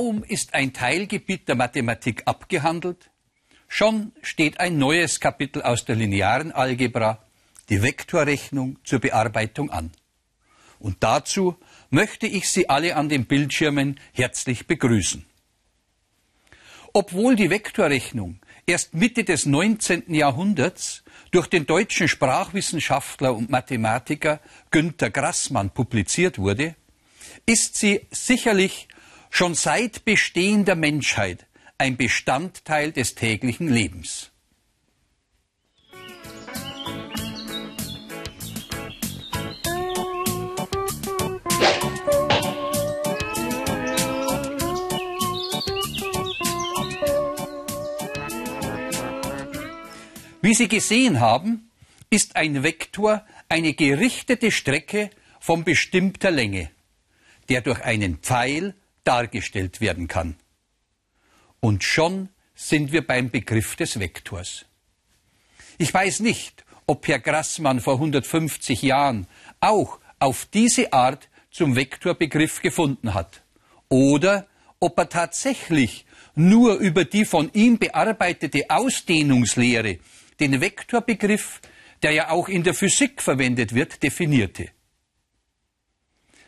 Kaum ist ein Teilgebiet der Mathematik abgehandelt, schon steht ein neues Kapitel aus der linearen Algebra, die Vektorrechnung, zur Bearbeitung an. Und dazu möchte ich Sie alle an den Bildschirmen herzlich begrüßen. Obwohl die Vektorrechnung erst Mitte des 19. Jahrhunderts durch den deutschen Sprachwissenschaftler und Mathematiker Günter Grassmann publiziert wurde, ist sie sicherlich schon seit Bestehen der Menschheit ein Bestandteil des täglichen Lebens. Wie Sie gesehen haben, ist ein Vektor eine gerichtete Strecke von bestimmter Länge, der durch einen Pfeil dargestellt werden kann. Und schon sind wir beim Begriff des Vektors. Ich weiß nicht, ob Herr Grassmann vor 150 Jahren auch auf diese Art zum Vektorbegriff gefunden hat oder ob er tatsächlich nur über die von ihm bearbeitete Ausdehnungslehre den Vektorbegriff, der ja auch in der Physik verwendet wird, definierte.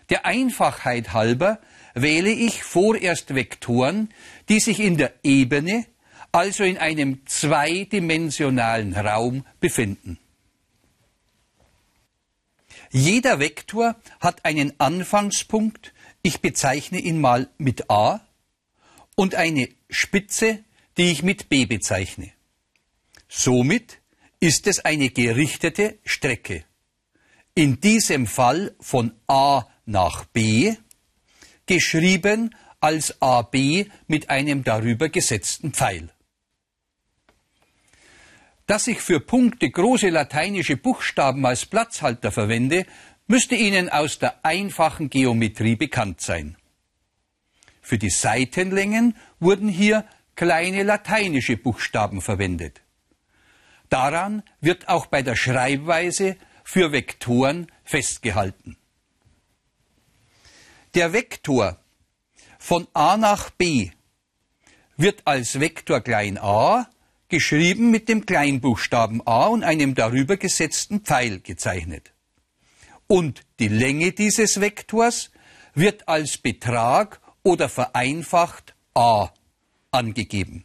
Der Einfachheit halber wähle ich vorerst Vektoren, die sich in der Ebene, also in einem zweidimensionalen Raum befinden. Jeder Vektor hat einen Anfangspunkt, ich bezeichne ihn mal mit a, und eine Spitze, die ich mit b bezeichne. Somit ist es eine gerichtete Strecke. In diesem Fall von A nach B, geschrieben als AB mit einem darüber gesetzten Pfeil. Dass ich für Punkte große lateinische Buchstaben als Platzhalter verwende, müsste Ihnen aus der einfachen Geometrie bekannt sein. Für die Seitenlängen wurden hier kleine lateinische Buchstaben verwendet. Daran wird auch bei der Schreibweise für Vektoren festgehalten. Der Vektor von a nach b wird als Vektor klein a geschrieben mit dem Kleinbuchstaben a und einem darüber gesetzten Pfeil gezeichnet. Und die Länge dieses Vektors wird als Betrag oder vereinfacht a angegeben.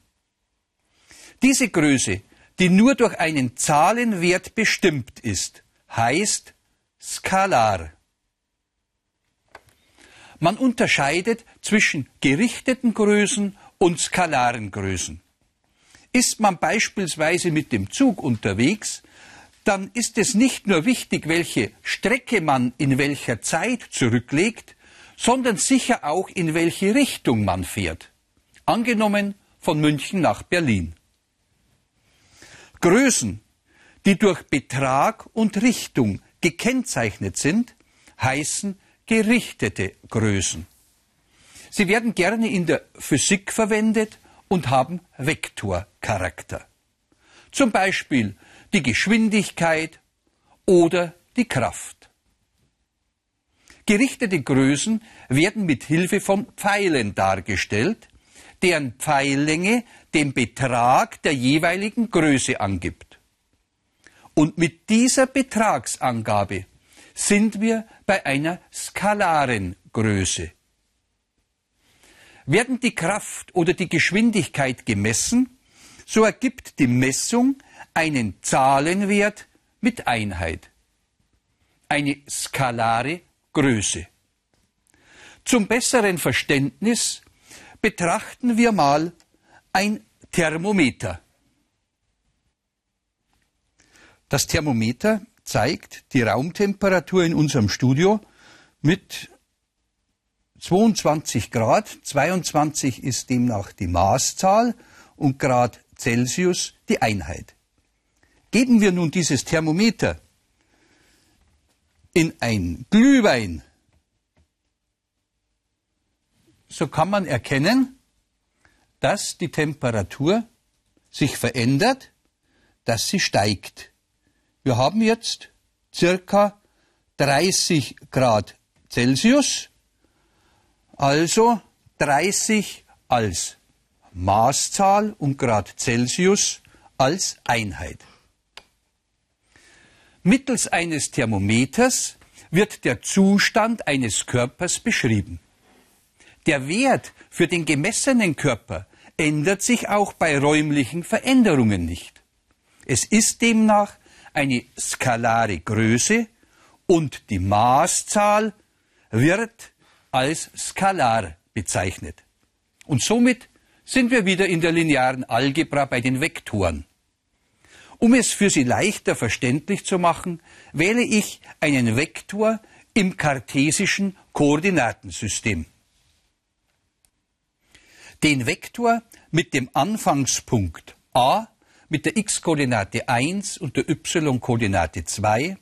Diese Größe die nur durch einen Zahlenwert bestimmt ist, heißt skalar. Man unterscheidet zwischen gerichteten Größen und skalaren Größen. Ist man beispielsweise mit dem Zug unterwegs, dann ist es nicht nur wichtig, welche Strecke man in welcher Zeit zurücklegt, sondern sicher auch, in welche Richtung man fährt. Angenommen von München nach Berlin. Größen, die durch Betrag und Richtung gekennzeichnet sind, heißen gerichtete Größen. Sie werden gerne in der Physik verwendet und haben Vektorcharakter. Zum Beispiel die Geschwindigkeit oder die Kraft. Gerichtete Größen werden mit Hilfe von Pfeilen dargestellt, deren Pfeillänge den Betrag der jeweiligen Größe angibt. Und mit dieser Betragsangabe sind wir bei einer skalaren Größe. Werden die Kraft oder die Geschwindigkeit gemessen, so ergibt die Messung einen Zahlenwert mit Einheit. Eine skalare Größe. Zum besseren Verständnis betrachten wir mal ein Thermometer. Das Thermometer zeigt die Raumtemperatur in unserem Studio mit 22 Grad. 22 ist demnach die Maßzahl und Grad Celsius die Einheit. Geben wir nun dieses Thermometer in ein Glühwein, so kann man erkennen, dass die Temperatur sich verändert, dass sie steigt. Wir haben jetzt circa 30 Grad Celsius, also 30 als Maßzahl und Grad Celsius als Einheit. Mittels eines Thermometers wird der Zustand eines Körpers beschrieben. Der Wert für den gemessenen Körper ändert sich auch bei räumlichen Veränderungen nicht. Es ist demnach eine skalare Größe und die Maßzahl wird als skalar bezeichnet. Und somit sind wir wieder in der linearen Algebra bei den Vektoren. Um es für Sie leichter verständlich zu machen, wähle ich einen Vektor im kartesischen Koordinatensystem. Den Vektor mit dem Anfangspunkt a mit der x-Koordinate 1 und der y-Koordinate 2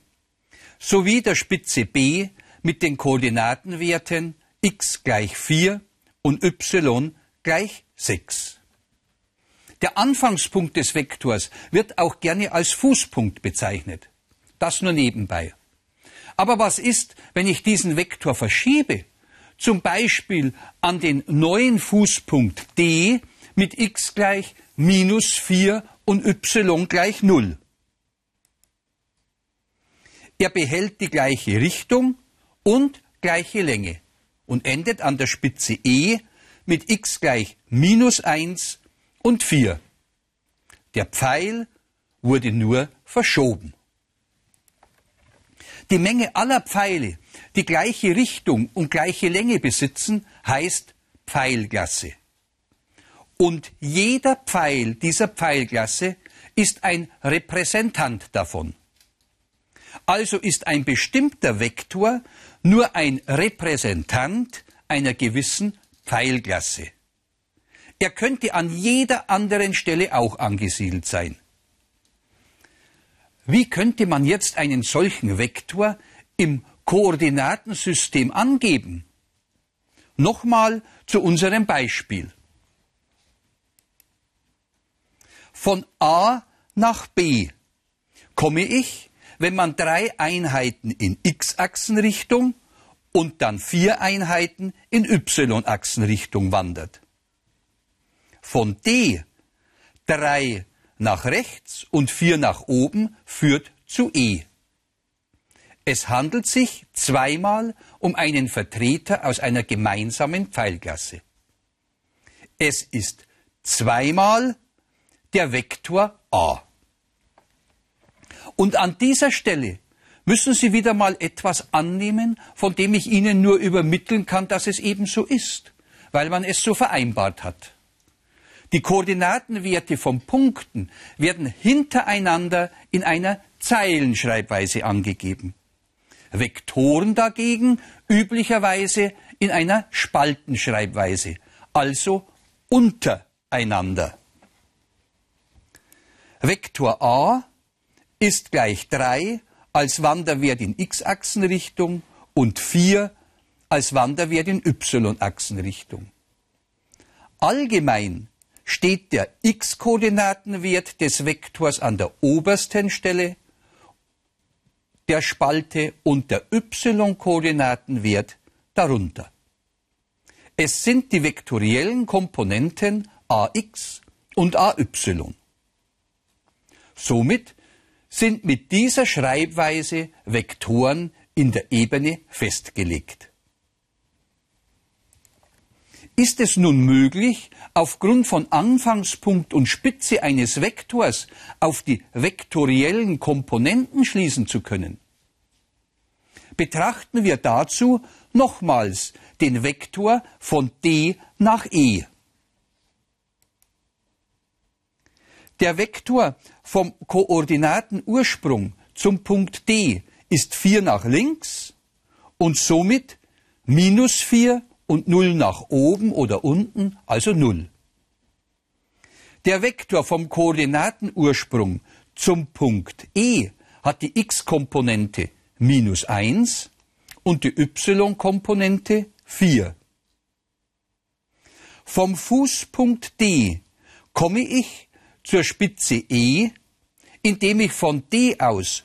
sowie der Spitze b mit den Koordinatenwerten x gleich 4 und y gleich 6. Der Anfangspunkt des Vektors wird auch gerne als Fußpunkt bezeichnet. Das nur nebenbei. Aber was ist, wenn ich diesen Vektor verschiebe? Zum Beispiel an den neuen Fußpunkt d mit x gleich minus 4 und y gleich 0. Er behält die gleiche Richtung und gleiche Länge und endet an der Spitze E mit x gleich minus 1 und 4. Der Pfeil wurde nur verschoben. Die Menge aller Pfeile, die gleiche Richtung und gleiche Länge besitzen, heißt Pfeilklasse. Und jeder Pfeil dieser Pfeilklasse ist ein Repräsentant davon. Also ist ein bestimmter Vektor nur ein Repräsentant einer gewissen Pfeilklasse. Er könnte an jeder anderen Stelle auch angesiedelt sein. Wie könnte man jetzt einen solchen Vektor im Koordinatensystem angeben? Nochmal zu unserem Beispiel. Von A nach B komme ich, wenn man drei Einheiten in x-Achsenrichtung und dann vier Einheiten in y-Achsenrichtung wandert. Von D drei nach rechts und vier nach oben führt zu E. Es handelt sich zweimal um einen Vertreter aus einer gemeinsamen Pfeilklasse. Es ist zweimal der Vektor a. Und an dieser Stelle müssen Sie wieder mal etwas annehmen, von dem ich Ihnen nur übermitteln kann, dass es eben so ist, weil man es so vereinbart hat. Die Koordinatenwerte von Punkten werden hintereinander in einer Zeilenschreibweise angegeben. Vektoren dagegen üblicherweise in einer Spaltenschreibweise, also untereinander. Vektor a ist gleich 3 als Wanderwert in x-Achsenrichtung und 4 als Wanderwert in y-Achsenrichtung. Allgemein steht der x-Koordinatenwert des Vektors an der obersten Stelle der Spalte und der y-Koordinatenwert darunter. Es sind die vektoriellen Komponenten ax und ay. Somit sind mit dieser Schreibweise Vektoren in der Ebene festgelegt. Ist es nun möglich, aufgrund von Anfangspunkt und Spitze eines Vektors auf die vektoriellen Komponenten schließen zu können? Betrachten wir dazu nochmals den Vektor von D nach E. Der Vektor vom Koordinatenursprung zum Punkt D ist 4 nach links und somit minus 4 und 0 nach oben oder unten, also 0. Der Vektor vom Koordinatenursprung zum Punkt E hat die x-Komponente minus 1 und die y-Komponente 4. Vom Fußpunkt D komme ich zur Spitze E, indem ich von D aus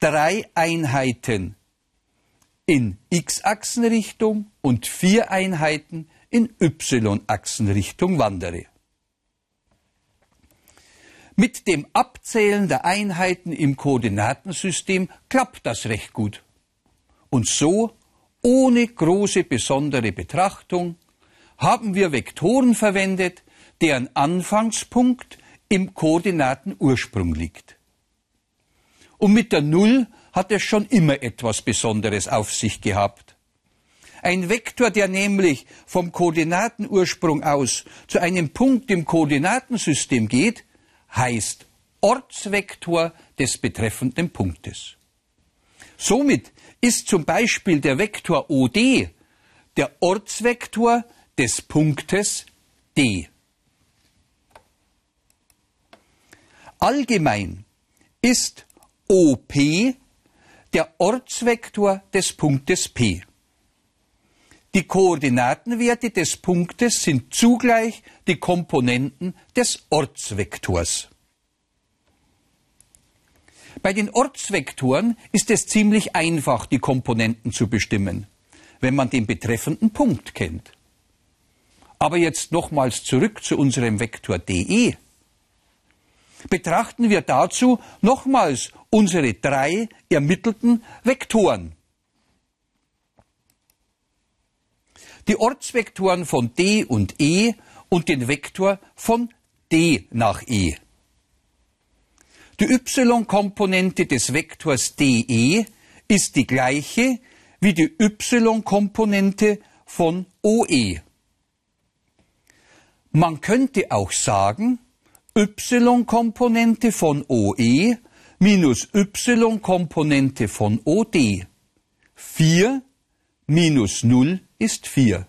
drei Einheiten in x-Achsenrichtung und vier Einheiten in y-Achsenrichtung wandere. Mit dem Abzählen der Einheiten im Koordinatensystem klappt das recht gut. Und so, ohne große besondere Betrachtung, haben wir Vektoren verwendet, deren Anfangspunkt im Koordinatenursprung liegt. Und mit der Null hat es schon immer etwas Besonderes auf sich gehabt. Ein Vektor, der nämlich vom Koordinatenursprung aus zu einem Punkt im Koordinatensystem geht, heißt Ortsvektor des betreffenden Punktes. Somit ist zum Beispiel der Vektor OD der Ortsvektor des Punktes D. Allgemein ist OP der Ortsvektor des Punktes P. Die Koordinatenwerte des Punktes sind zugleich die Komponenten des Ortsvektors. Bei den Ortsvektoren ist es ziemlich einfach, die Komponenten zu bestimmen, wenn man den betreffenden Punkt kennt. Aber jetzt nochmals zurück zu unserem Vektor DE. Betrachten wir dazu nochmals unsere drei ermittelten Vektoren. Die Ortsvektoren von D und E und den Vektor von D nach E. Die y-Komponente des Vektors DE ist die gleiche wie die y-Komponente von OE. Man könnte auch sagen, y-Komponente von OE minus y-Komponente von OD. 4 minus 0 ist 4.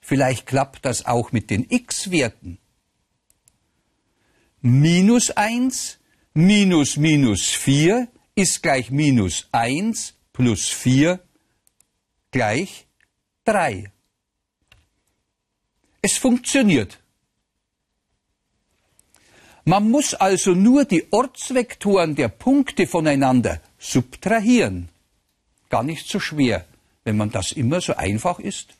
Vielleicht klappt das auch mit den x-Werten. Minus 1 minus minus 4 ist gleich minus 1 plus 4 gleich 3. Es funktioniert. Man muss also nur die Ortsvektoren der Punkte voneinander subtrahieren. Gar nicht so schwer, wenn man das immer so einfach ist.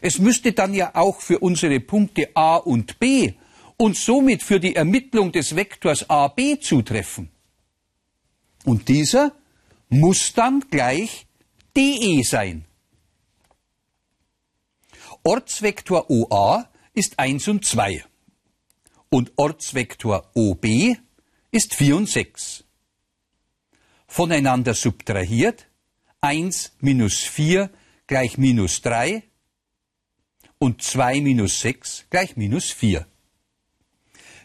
Es müsste dann ja auch für unsere Punkte a und b und somit für die Ermittlung des Vektors AB zutreffen. Und dieser muss dann gleich DE sein. Ortsvektor OA ist 1 und 2 und Ortsvektor OB ist 4 und 6. Voneinander subtrahiert 1 minus 4 gleich minus 3 und 2 minus 6 gleich minus 4.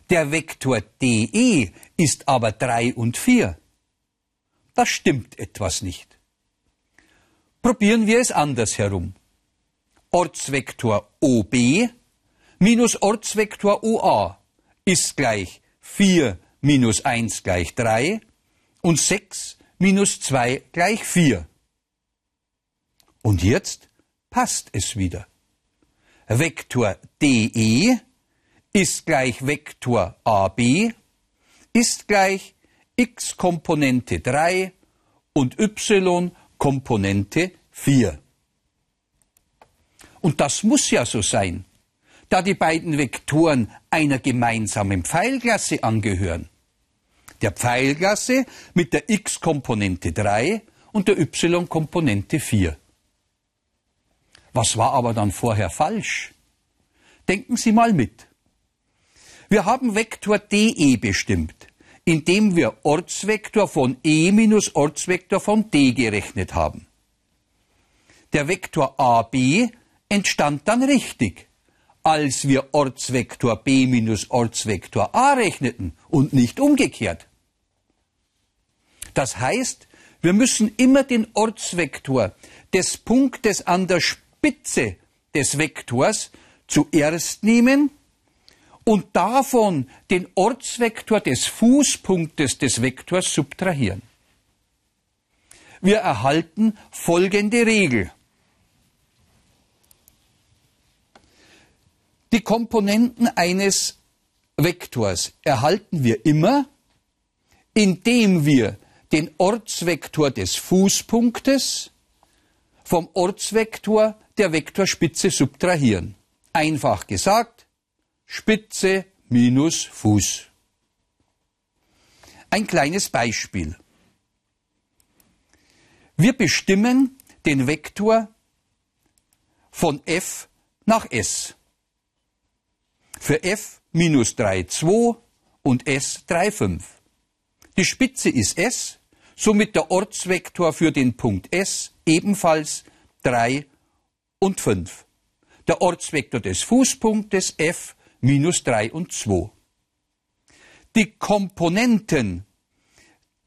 Der Vektor DE ist aber 3 und 4. Da stimmt etwas nicht. Probieren wir es anders herum. Ortsvektor OB minus Ortsvektor OA ist gleich 4 minus 1 gleich 3 und 6 minus 2 gleich 4. Und jetzt passt es wieder. Vektor DE ist gleich Vektor AB ist gleich x Komponente 3 und y Komponente 4. Und das muss ja so sein, da die beiden Vektoren einer gemeinsamen Pfeilklasse angehören. Der Pfeilklasse mit der x-Komponente 3 und der y-Komponente 4. Was war aber dann vorher falsch? Denken Sie mal mit. Wir haben Vektor DE bestimmt, indem wir Ortsvektor von E minus Ortsvektor von D gerechnet haben. Der Vektor AB entstand dann richtig, als wir Ortsvektor b minus Ortsvektor a rechneten und nicht umgekehrt. Das heißt, wir müssen immer den Ortsvektor des Punktes an der Spitze des Vektors zuerst nehmen und davon den Ortsvektor des Fußpunktes des Vektors subtrahieren. Wir erhalten folgende Regel. Die Komponenten eines Vektors erhalten wir immer, indem wir den Ortsvektor des Fußpunktes vom Ortsvektor der Vektorspitze subtrahieren. Einfach gesagt, Spitze minus Fuß. Ein kleines Beispiel. Wir bestimmen den Vektor von f nach s. Für f minus 3, 2 und s 3, 5. Die Spitze ist s, somit der Ortsvektor für den Punkt s ebenfalls 3 und 5. Der Ortsvektor des Fußpunktes f minus 3 und 2. Die Komponenten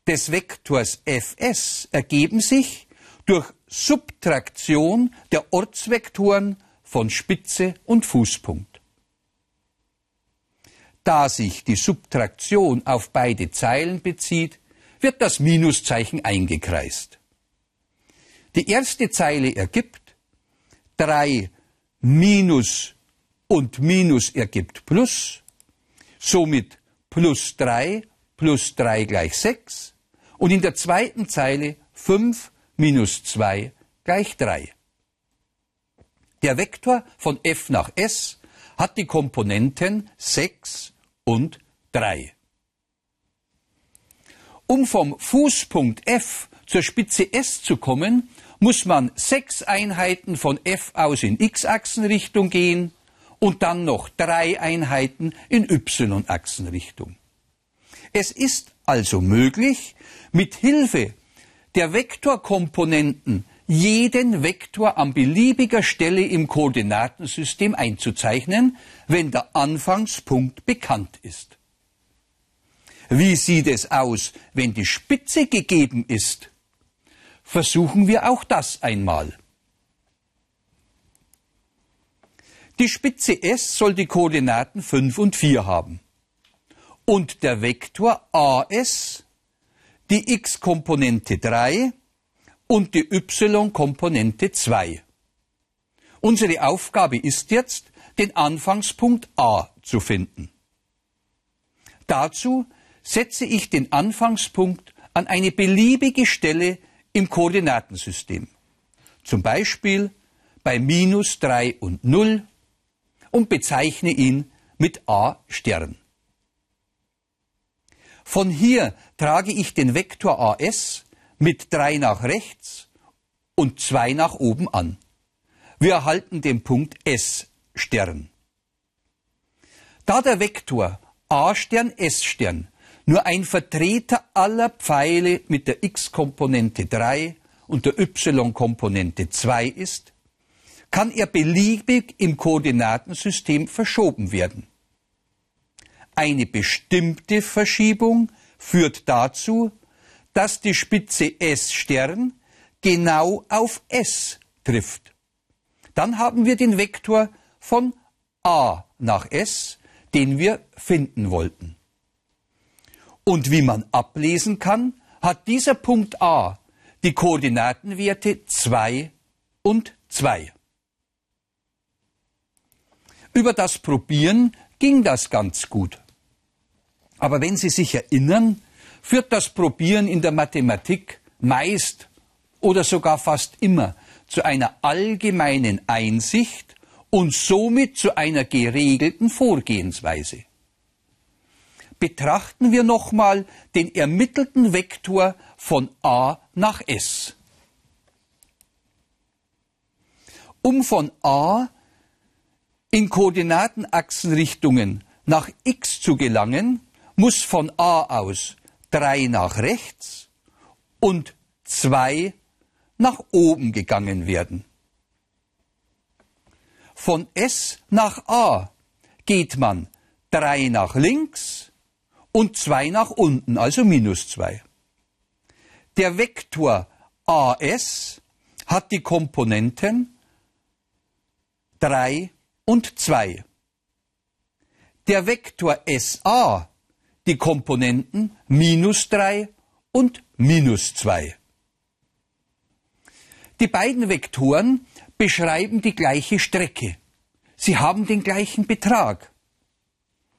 des Vektors fs ergeben sich durch Subtraktion der Ortsvektoren von Spitze und Fußpunkt. Da sich die Subtraktion auf beide Zeilen bezieht, wird das Minuszeichen eingekreist. Die erste Zeile ergibt 3 minus und minus ergibt plus, somit plus 3 plus 3 gleich 6 und in der zweiten Zeile 5 minus 2 gleich 3. Der Vektor von f nach s hat die Komponenten 6 und 3. Um vom Fußpunkt f zur Spitze s zu kommen, muss man sechs Einheiten von f aus in x-Achsenrichtung gehen und dann noch drei Einheiten in y-Achsenrichtung. Es ist also möglich, mit Hilfe der Vektorkomponenten jeden Vektor an beliebiger Stelle im Koordinatensystem einzuzeichnen, wenn der Anfangspunkt bekannt ist. Wie sieht es aus, wenn die Spitze gegeben ist? Versuchen wir auch das einmal. Die Spitze S soll die Koordinaten 5 und 4 haben. Und der Vektor AS die x-Komponente 3 und die y-Komponente 2. Unsere Aufgabe ist jetzt, den Anfangspunkt A zu finden. Dazu setze ich den Anfangspunkt an eine beliebige Stelle im Koordinatensystem. Zum Beispiel bei minus 3 und 0 und bezeichne ihn mit A Stern. Von hier trage ich den Vektor AS mit 3 nach rechts und 2 nach oben an. Wir erhalten den Punkt S Stern. Da der Vektor A Stern S Stern nur ein Vertreter aller Pfeile mit der x-Komponente 3 und der y-Komponente 2 ist, kann er beliebig im Koordinatensystem verschoben werden. Eine bestimmte Verschiebung führt dazu, dass die Spitze S Stern genau auf S trifft. Dann haben wir den Vektor von A nach S, den wir finden wollten. Und wie man ablesen kann, hat dieser Punkt A die Koordinatenwerte 2 und 2. Über das Probieren ging das ganz gut. Aber wenn Sie sich erinnern, führt das Probieren in der Mathematik meist oder sogar fast immer zu einer allgemeinen Einsicht und somit zu einer geregelten Vorgehensweise. Betrachten wir nochmal den ermittelten Vektor von a nach s. Um von a in Koordinatenachsenrichtungen nach x zu gelangen, muss von a aus 3 nach rechts und 2 nach oben gegangen werden. Von S nach A geht man 3 nach links und 2 nach unten, also minus 2. Der Vektor AS hat die Komponenten 3 und 2. Der Vektor SA die Komponenten minus 3 und minus 2. Die beiden Vektoren beschreiben die gleiche Strecke. Sie haben den gleichen Betrag.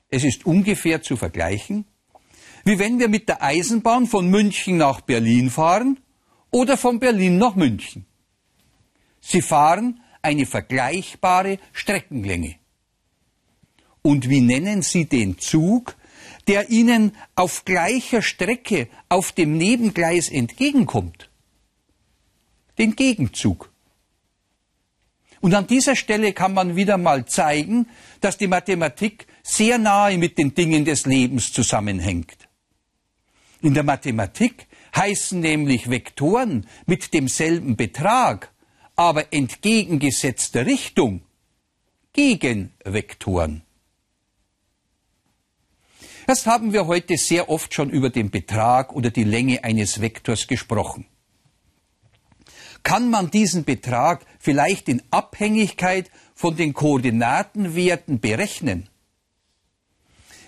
Es ist ungefähr zu vergleichen, wie wenn wir mit der Eisenbahn von München nach Berlin fahren oder von Berlin nach München. Sie fahren eine vergleichbare Streckenlänge. Und wie nennen Sie den Zug, der Ihnen auf gleicher Strecke auf dem Nebengleis entgegenkommt? Den Gegenzug. Und an dieser Stelle kann man wieder mal zeigen, dass die Mathematik sehr nahe mit den Dingen des Lebens zusammenhängt. In der Mathematik heißen nämlich Vektoren mit demselben Betrag, aber entgegengesetzter Richtung Gegenvektoren. Erst haben wir heute sehr oft schon über den Betrag oder die Länge eines Vektors gesprochen. Kann man diesen Betrag vielleicht in Abhängigkeit von den Koordinatenwerten berechnen?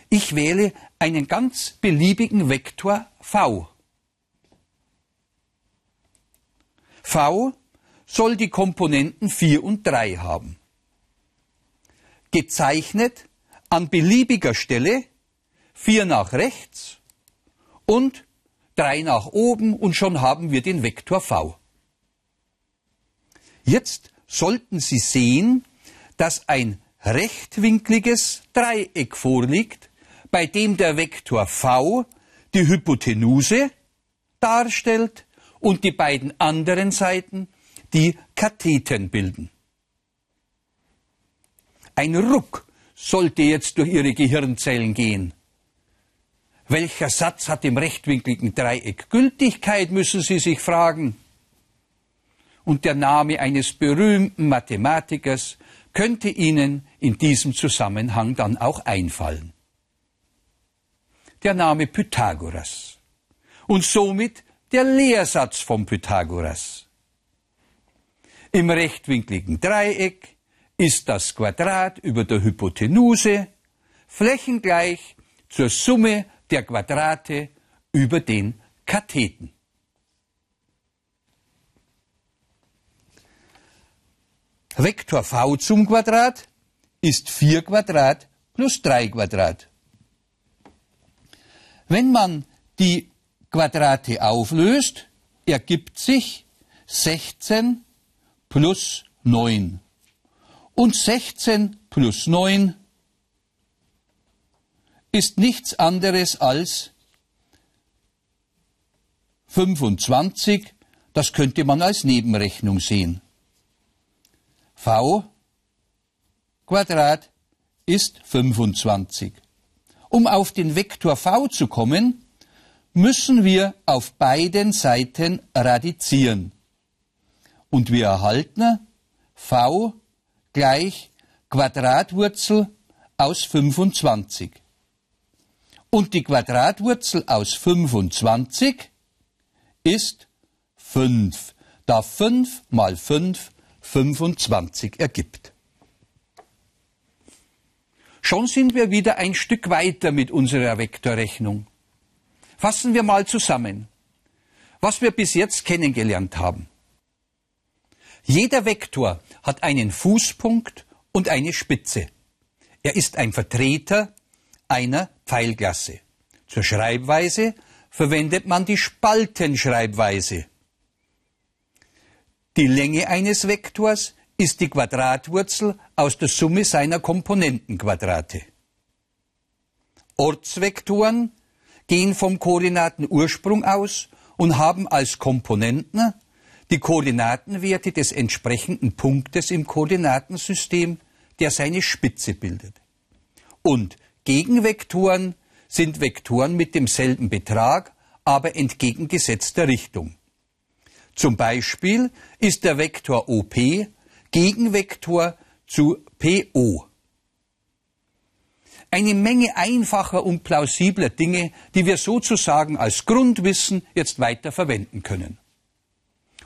Ich wähle einen ganz beliebigen Vektor v. v soll die Komponenten 4 und 3 haben. Gezeichnet an beliebiger Stelle 4 nach rechts und 3 nach oben und schon haben wir den Vektor v. Jetzt sollten Sie sehen, dass ein rechtwinkliges Dreieck vorliegt, bei dem der Vektor v die Hypotenuse darstellt und die beiden anderen Seiten die Katheten bilden. Ein Ruck sollte jetzt durch Ihre Gehirnzellen gehen. Welcher Satz hat im rechtwinkligen Dreieck Gültigkeit, müssen Sie sich fragen. Und der Name eines berühmten Mathematikers könnte Ihnen in diesem Zusammenhang dann auch einfallen der Name Pythagoras und somit der Lehrsatz von Pythagoras. Im rechtwinkligen Dreieck ist das Quadrat über der Hypotenuse flächengleich zur Summe der Quadrate über den Katheten. Vektor v zum Quadrat ist 4 Quadrat plus 3 Quadrat. Wenn man die Quadrate auflöst, ergibt sich 16 plus 9. Und 16 plus 9 ist nichts anderes als 25. Das könnte man als Nebenrechnung sehen. v Quadrat ist 25. Um auf den Vektor v zu kommen, müssen wir auf beiden Seiten radizieren. Und wir erhalten v gleich Quadratwurzel aus 25. Und die Quadratwurzel aus 25 ist 5, da 5 mal 5 25 ergibt. Schon sind wir wieder ein Stück weiter mit unserer Vektorrechnung. Fassen wir mal zusammen, was wir bis jetzt kennengelernt haben. Jeder Vektor hat einen Fußpunkt und eine Spitze. Er ist ein Vertreter einer Pfeilklasse. Zur Schreibweise verwendet man die Spaltenschreibweise. Die Länge eines Vektors ist die Quadratwurzel aus der Summe seiner Komponentenquadrate. Ortsvektoren gehen vom Koordinatenursprung aus und haben als Komponenten die Koordinatenwerte des entsprechenden Punktes im Koordinatensystem, der seine Spitze bildet. Und Gegenvektoren sind Vektoren mit demselben Betrag, aber entgegengesetzter Richtung. Zum Beispiel ist der Vektor OP Gegenvektor zu PO. Eine Menge einfacher und plausibler Dinge, die wir sozusagen als Grundwissen jetzt weiter verwenden können.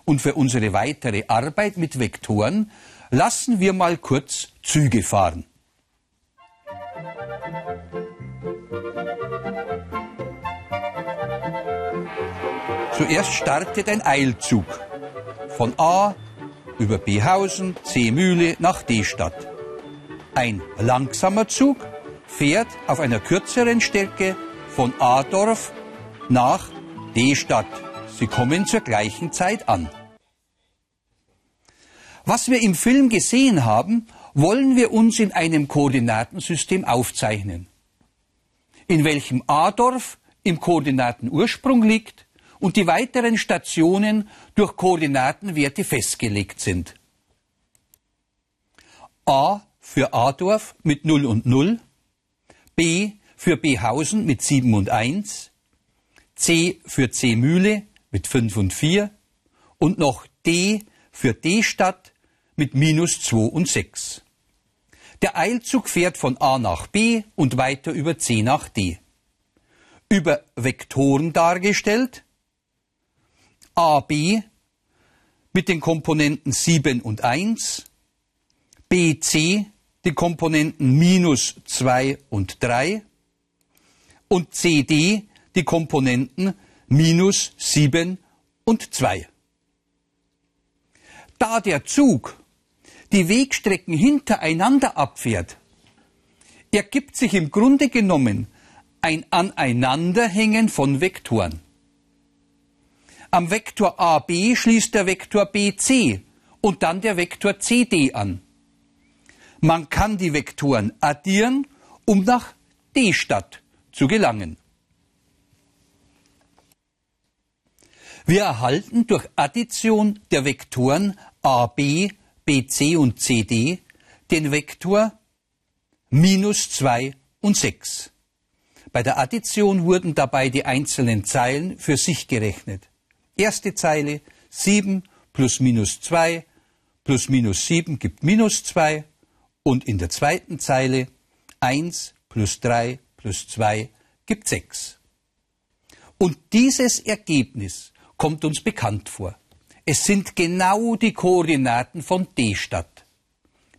Und für unsere weitere Arbeit mit Vektoren lassen wir mal kurz Züge fahren. Zuerst startet ein Eilzug von A über Behausen, Seemühle nach D-Stadt. Ein langsamer Zug fährt auf einer kürzeren Strecke von A-Dorf nach D-Stadt. Sie kommen zur gleichen Zeit an. Was wir im Film gesehen haben, wollen wir uns in einem Koordinatensystem aufzeichnen, in welchem A-Dorf im Koordinatenursprung liegt und die weiteren Stationen durch Koordinatenwerte festgelegt sind. A für A-Dorf mit 0 und 0, B für B-Hausen mit 7 und 1, C für C-Mühle mit 5 und 4 und noch D für D-Stadt mit minus 2 und 6. Der Eilzug fährt von A nach B und weiter über C nach D. Über Vektoren dargestellt AB mit den Komponenten 7 und 1, BC die Komponenten minus 2 und 3 und CD die Komponenten minus 7 und 2. Da der Zug die Wegstrecken hintereinander abfährt, ergibt sich im Grunde genommen ein Aneinanderhängen von Vektoren. Am Vektor AB schließt der Vektor BC und dann der Vektor CD an. Man kann die Vektoren addieren, um nach D-Stadt zu gelangen. Wir erhalten durch Addition der Vektoren AB, BC und CD den Vektor minus 2 und 6. Bei der Addition wurden dabei die einzelnen Zeilen für sich gerechnet. Erste Zeile 7 plus minus 2 plus minus 7 gibt minus 2 und in der zweiten Zeile 1 plus 3 plus 2 gibt 6. Und dieses Ergebnis kommt uns bekannt vor. Es sind genau die Koordinaten von D-Stadt.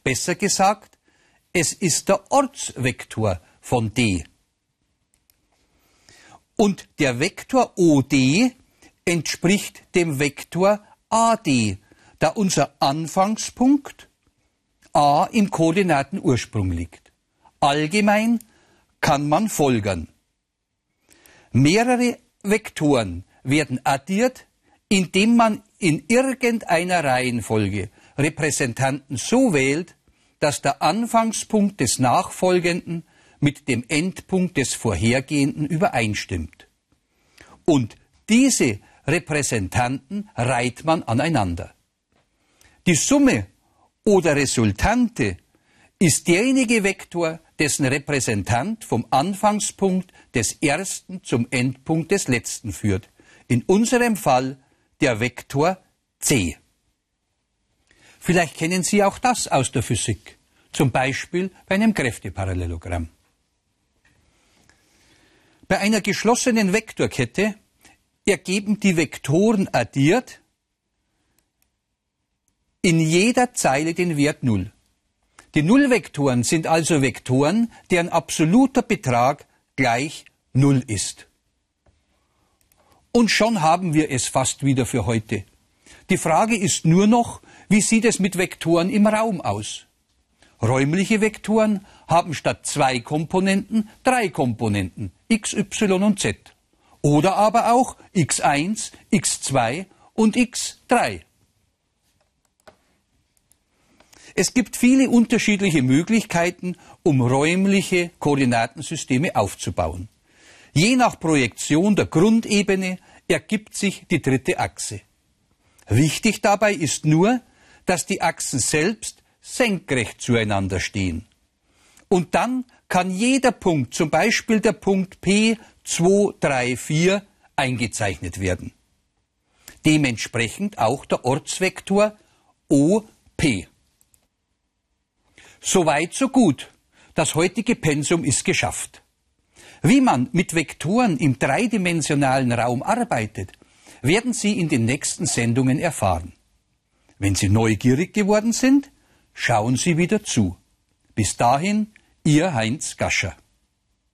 Besser gesagt, es ist der Ortsvektor von D. Und der Vektor OD entspricht dem Vektor AD, da unser Anfangspunkt A im Koordinatenursprung liegt. Allgemein kann man folgern. Mehrere Vektoren werden addiert, indem man in irgendeiner Reihenfolge Repräsentanten so wählt, dass der Anfangspunkt des Nachfolgenden mit dem Endpunkt des Vorhergehenden übereinstimmt. Und diese Repräsentanten reiht man aneinander. Die Summe oder Resultante ist derjenige Vektor, dessen Repräsentant vom Anfangspunkt des ersten zum Endpunkt des letzten führt. In unserem Fall der Vektor c. Vielleicht kennen Sie auch das aus der Physik, zum Beispiel bei einem Kräfteparallelogramm. Bei einer geschlossenen Vektorkette ergeben die Vektoren addiert in jeder Zeile den Wert 0. Die Nullvektoren sind also Vektoren, deren absoluter Betrag gleich 0 ist. Und schon haben wir es fast wieder für heute. Die Frage ist nur noch, wie sieht es mit Vektoren im Raum aus? Räumliche Vektoren haben statt zwei Komponenten drei Komponenten, x, y und z. Oder aber auch x1, x2 und x3. Es gibt viele unterschiedliche Möglichkeiten, um räumliche Koordinatensysteme aufzubauen. Je nach Projektion der Grundebene ergibt sich die dritte Achse. Wichtig dabei ist nur, dass die Achsen selbst senkrecht zueinander stehen. Und dann kann jeder Punkt, zum Beispiel der Punkt P 2, 3, 4, eingezeichnet werden. Dementsprechend auch der Ortsvektor OP. So weit, so gut. Das heutige Pensum ist geschafft. Wie man mit Vektoren im dreidimensionalen Raum arbeitet, werden Sie in den nächsten Sendungen erfahren. Wenn Sie neugierig geworden sind, schauen Sie wieder zu. Bis dahin, Ihr Heinz Gascher.